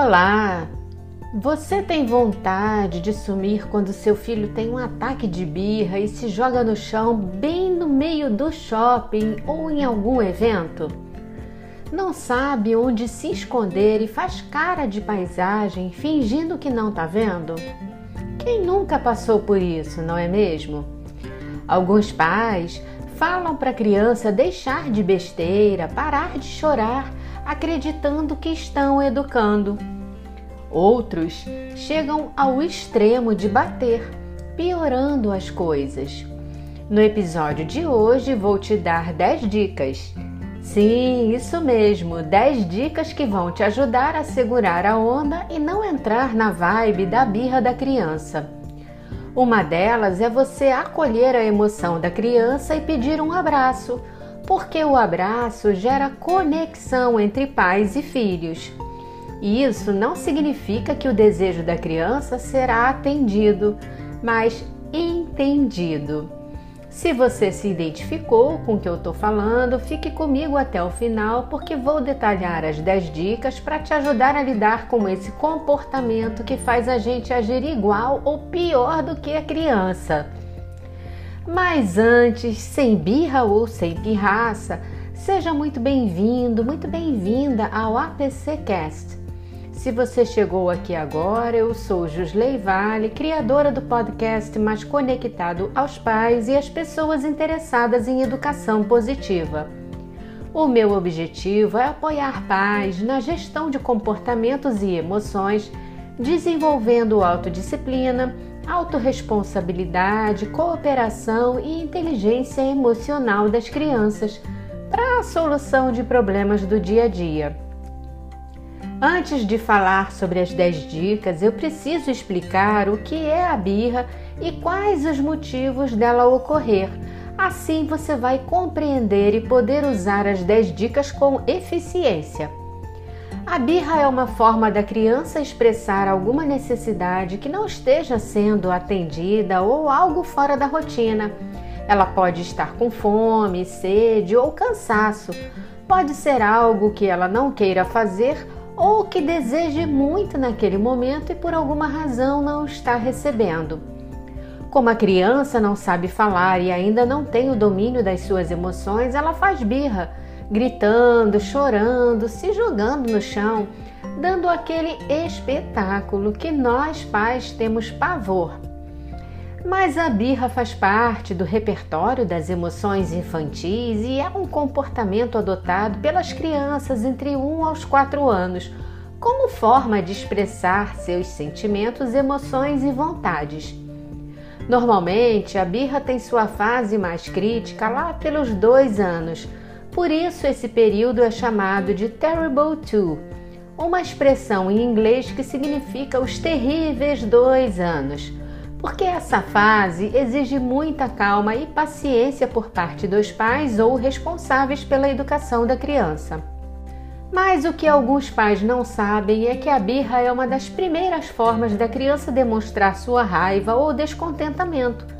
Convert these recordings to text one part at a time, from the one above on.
Olá! Você tem vontade de sumir quando seu filho tem um ataque de birra e se joga no chão bem no meio do shopping ou em algum evento? Não sabe onde se esconder e faz cara de paisagem fingindo que não tá vendo? Quem nunca passou por isso, não é mesmo? Alguns pais falam para a criança deixar de besteira, parar de chorar acreditando que estão educando. Outros chegam ao extremo de bater, piorando as coisas. No episódio de hoje vou te dar 10 dicas. Sim, isso mesmo, 10 dicas que vão te ajudar a segurar a onda e não entrar na vibe da birra da criança. Uma delas é você acolher a emoção da criança e pedir um abraço porque o abraço gera conexão entre pais e filhos. E isso não significa que o desejo da criança será atendido, mas entendido. Se você se identificou com o que eu estou falando, fique comigo até o final, porque vou detalhar as 10 dicas para te ajudar a lidar com esse comportamento que faz a gente agir igual ou pior do que a criança. Mas antes, sem birra ou sem pirraça, seja muito bem-vindo, muito bem-vinda ao APC Cast. Se você chegou aqui agora, eu sou Jusley Vale, criadora do podcast mais conectado aos pais e às pessoas interessadas em educação positiva. O meu objetivo é apoiar pais na gestão de comportamentos e emoções, desenvolvendo autodisciplina, autorresponsabilidade, cooperação e inteligência emocional das crianças para a solução de problemas do dia a dia. Antes de falar sobre as 10 dicas, eu preciso explicar o que é a birra e quais os motivos dela ocorrer. Assim você vai compreender e poder usar as 10 dicas com eficiência. A birra é uma forma da criança expressar alguma necessidade que não esteja sendo atendida ou algo fora da rotina. Ela pode estar com fome, sede ou cansaço. Pode ser algo que ela não queira fazer ou que deseje muito naquele momento e por alguma razão não está recebendo. Como a criança não sabe falar e ainda não tem o domínio das suas emoções, ela faz birra gritando, chorando, se jogando no chão, dando aquele espetáculo que nós pais temos pavor. Mas a birra faz parte do repertório das emoções infantis e é um comportamento adotado pelas crianças entre 1 aos 4 anos, como forma de expressar seus sentimentos, emoções e vontades. Normalmente, a birra tem sua fase mais crítica lá pelos dois anos, por isso, esse período é chamado de Terrible Two, uma expressão em inglês que significa os terríveis dois anos, porque essa fase exige muita calma e paciência por parte dos pais ou responsáveis pela educação da criança. Mas o que alguns pais não sabem é que a birra é uma das primeiras formas da criança demonstrar sua raiva ou descontentamento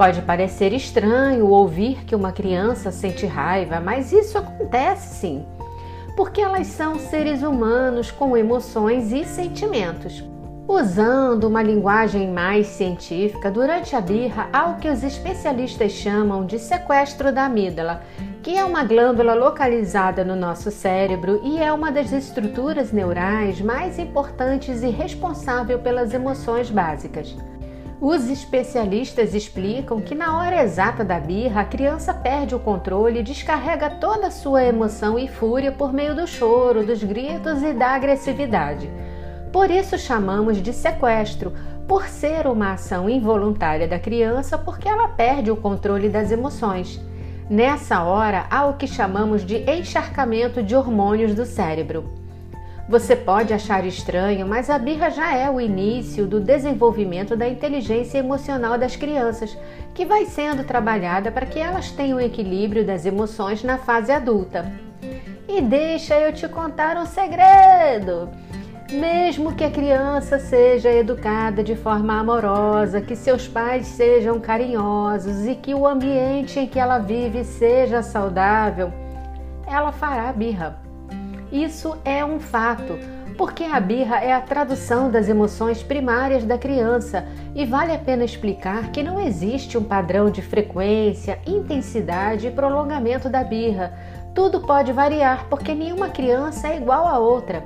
Pode parecer estranho ouvir que uma criança sente raiva, mas isso acontece sim, porque elas são seres humanos com emoções e sentimentos. Usando uma linguagem mais científica, durante a birra há o que os especialistas chamam de sequestro da amígdala, que é uma glândula localizada no nosso cérebro e é uma das estruturas neurais mais importantes e responsável pelas emoções básicas. Os especialistas explicam que na hora exata da birra, a criança perde o controle e descarrega toda a sua emoção e fúria por meio do choro, dos gritos e da agressividade. Por isso chamamos de sequestro, por ser uma ação involuntária da criança, porque ela perde o controle das emoções. Nessa hora, há o que chamamos de encharcamento de hormônios do cérebro. Você pode achar estranho, mas a birra já é o início do desenvolvimento da inteligência emocional das crianças, que vai sendo trabalhada para que elas tenham o equilíbrio das emoções na fase adulta. E deixa eu te contar um segredo! Mesmo que a criança seja educada de forma amorosa, que seus pais sejam carinhosos e que o ambiente em que ela vive seja saudável, ela fará birra isso é um fato, porque a birra é a tradução das emoções primárias da criança e vale a pena explicar que não existe um padrão de frequência, intensidade e prolongamento da birra. Tudo pode variar porque nenhuma criança é igual a outra.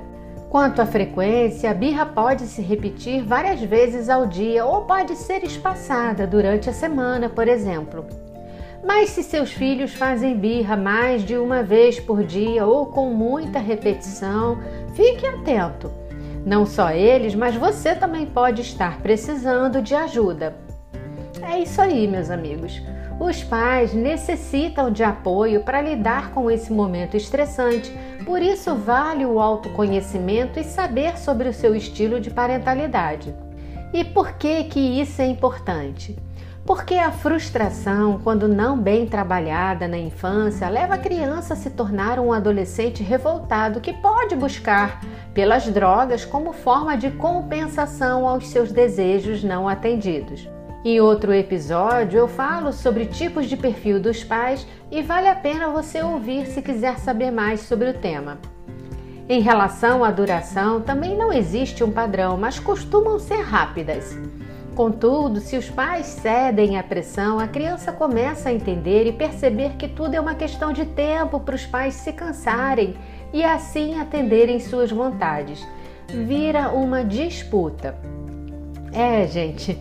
Quanto à frequência, a birra pode se repetir várias vezes ao dia ou pode ser espaçada durante a semana, por exemplo. Mas se seus filhos fazem birra mais de uma vez por dia ou com muita repetição, fique atento. Não só eles, mas você também pode estar precisando de ajuda. É isso aí, meus amigos. Os pais necessitam de apoio para lidar com esse momento estressante, por isso vale o autoconhecimento e saber sobre o seu estilo de parentalidade. E por que que isso é importante? Porque a frustração, quando não bem trabalhada na infância, leva a criança a se tornar um adolescente revoltado que pode buscar pelas drogas como forma de compensação aos seus desejos não atendidos. Em outro episódio, eu falo sobre tipos de perfil dos pais e vale a pena você ouvir se quiser saber mais sobre o tema. Em relação à duração, também não existe um padrão, mas costumam ser rápidas. Contudo, se os pais cedem à pressão, a criança começa a entender e perceber que tudo é uma questão de tempo para os pais se cansarem e assim atenderem suas vontades. Vira uma disputa. É, gente,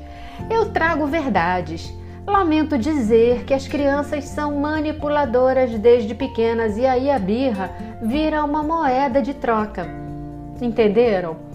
eu trago verdades. Lamento dizer que as crianças são manipuladoras desde pequenas e aí a birra vira uma moeda de troca. Entenderam?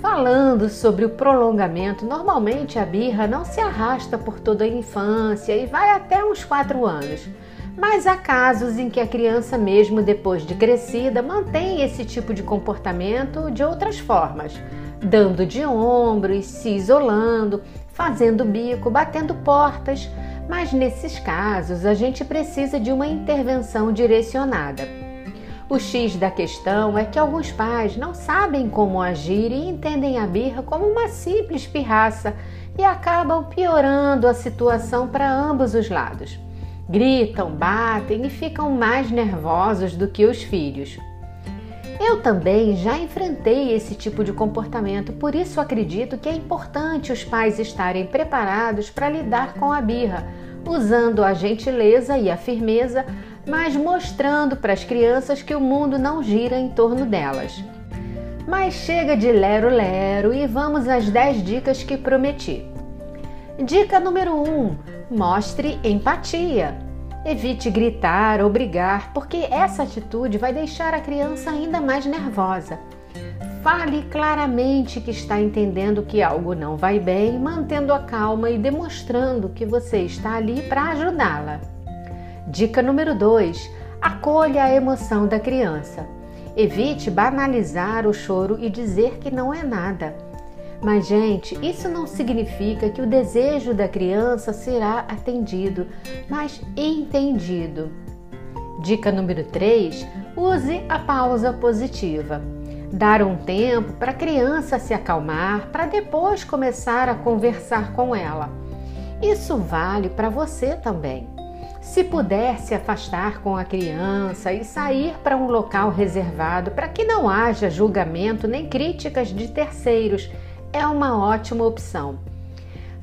Falando sobre o prolongamento, normalmente a birra não se arrasta por toda a infância e vai até uns 4 anos. Mas há casos em que a criança, mesmo depois de crescida, mantém esse tipo de comportamento de outras formas, dando de ombros, se isolando, fazendo bico, batendo portas. Mas nesses casos, a gente precisa de uma intervenção direcionada. O X da questão é que alguns pais não sabem como agir e entendem a birra como uma simples pirraça e acabam piorando a situação para ambos os lados. Gritam, batem e ficam mais nervosos do que os filhos. Eu também já enfrentei esse tipo de comportamento, por isso acredito que é importante os pais estarem preparados para lidar com a birra, usando a gentileza e a firmeza mas mostrando para as crianças que o mundo não gira em torno delas. Mas chega de lero-lero e vamos às 10 dicas que prometi. Dica número 1: um, mostre empatia. Evite gritar ou brigar, porque essa atitude vai deixar a criança ainda mais nervosa. Fale claramente que está entendendo que algo não vai bem, mantendo a calma e demonstrando que você está ali para ajudá-la. Dica número 2: acolha a emoção da criança. Evite banalizar o choro e dizer que não é nada. Mas, gente, isso não significa que o desejo da criança será atendido, mas entendido. Dica número 3: use a pausa positiva. Dar um tempo para a criança se acalmar, para depois começar a conversar com ela. Isso vale para você também. Se puder se afastar com a criança e sair para um local reservado para que não haja julgamento nem críticas de terceiros, é uma ótima opção.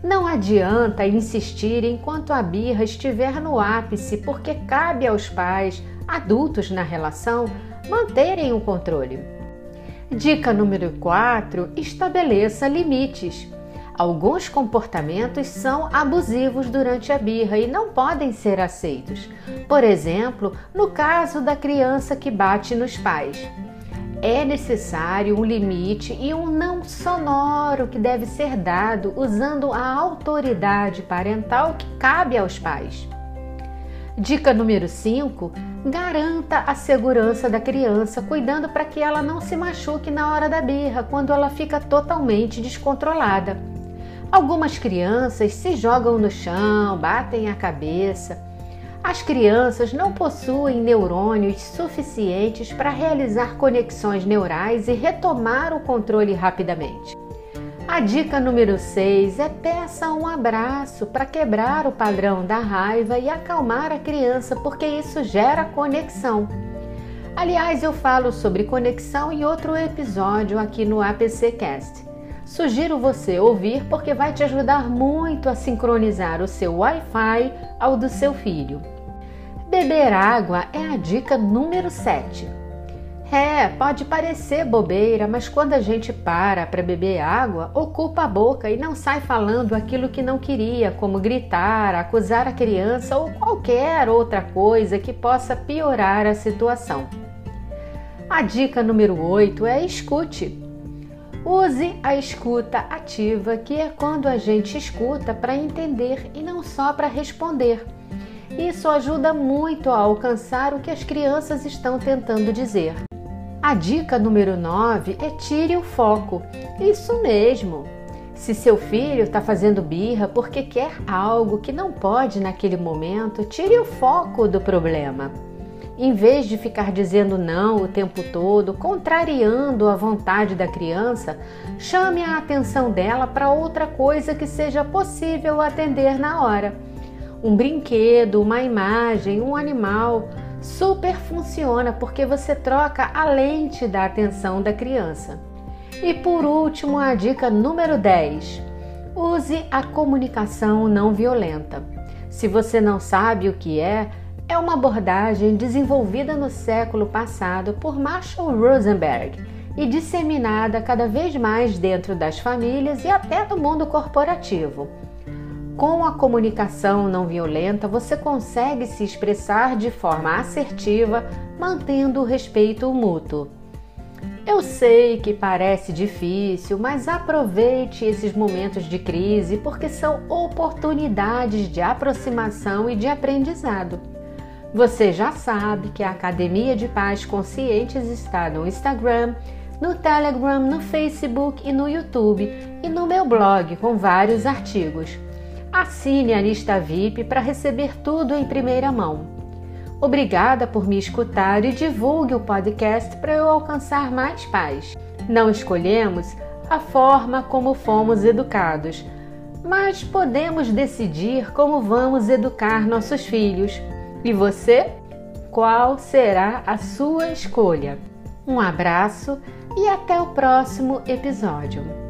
Não adianta insistir enquanto a birra estiver no ápice, porque cabe aos pais, adultos na relação, manterem o controle. Dica número 4: estabeleça limites. Alguns comportamentos são abusivos durante a birra e não podem ser aceitos. Por exemplo, no caso da criança que bate nos pais. É necessário um limite e um não sonoro que deve ser dado usando a autoridade parental que cabe aos pais. Dica número 5: garanta a segurança da criança, cuidando para que ela não se machuque na hora da birra, quando ela fica totalmente descontrolada. Algumas crianças se jogam no chão, batem a cabeça. As crianças não possuem neurônios suficientes para realizar conexões neurais e retomar o controle rapidamente. A dica número 6 é peça um abraço para quebrar o padrão da raiva e acalmar a criança, porque isso gera conexão. Aliás, eu falo sobre conexão em outro episódio aqui no APCcast. Sugiro você ouvir porque vai te ajudar muito a sincronizar o seu Wi-Fi ao do seu filho. Beber água é a dica número 7. É, pode parecer bobeira, mas quando a gente para para beber água, ocupa a boca e não sai falando aquilo que não queria, como gritar, acusar a criança ou qualquer outra coisa que possa piorar a situação. A dica número 8 é escute. Use a escuta ativa, que é quando a gente escuta para entender e não só para responder. Isso ajuda muito a alcançar o que as crianças estão tentando dizer. A dica número 9 é tire o foco. Isso mesmo. Se seu filho está fazendo birra porque quer algo que não pode naquele momento, tire o foco do problema. Em vez de ficar dizendo não o tempo todo, contrariando a vontade da criança, chame a atenção dela para outra coisa que seja possível atender na hora. Um brinquedo, uma imagem, um animal super funciona porque você troca a lente da atenção da criança. E por último, a dica número 10: use a comunicação não violenta. Se você não sabe o que é, é uma abordagem desenvolvida no século passado por Marshall Rosenberg e disseminada cada vez mais dentro das famílias e até do mundo corporativo. Com a comunicação não violenta, você consegue se expressar de forma assertiva, mantendo o respeito mútuo. Eu sei que parece difícil, mas aproveite esses momentos de crise porque são oportunidades de aproximação e de aprendizado. Você já sabe que a Academia de Paz Conscientes está no Instagram, no Telegram, no Facebook e no YouTube e no meu blog com vários artigos. Assine a lista VIP para receber tudo em primeira mão. Obrigada por me escutar e divulgue o podcast para eu alcançar mais paz. Não escolhemos a forma como fomos educados, mas podemos decidir como vamos educar nossos filhos. E você? Qual será a sua escolha? Um abraço e até o próximo episódio.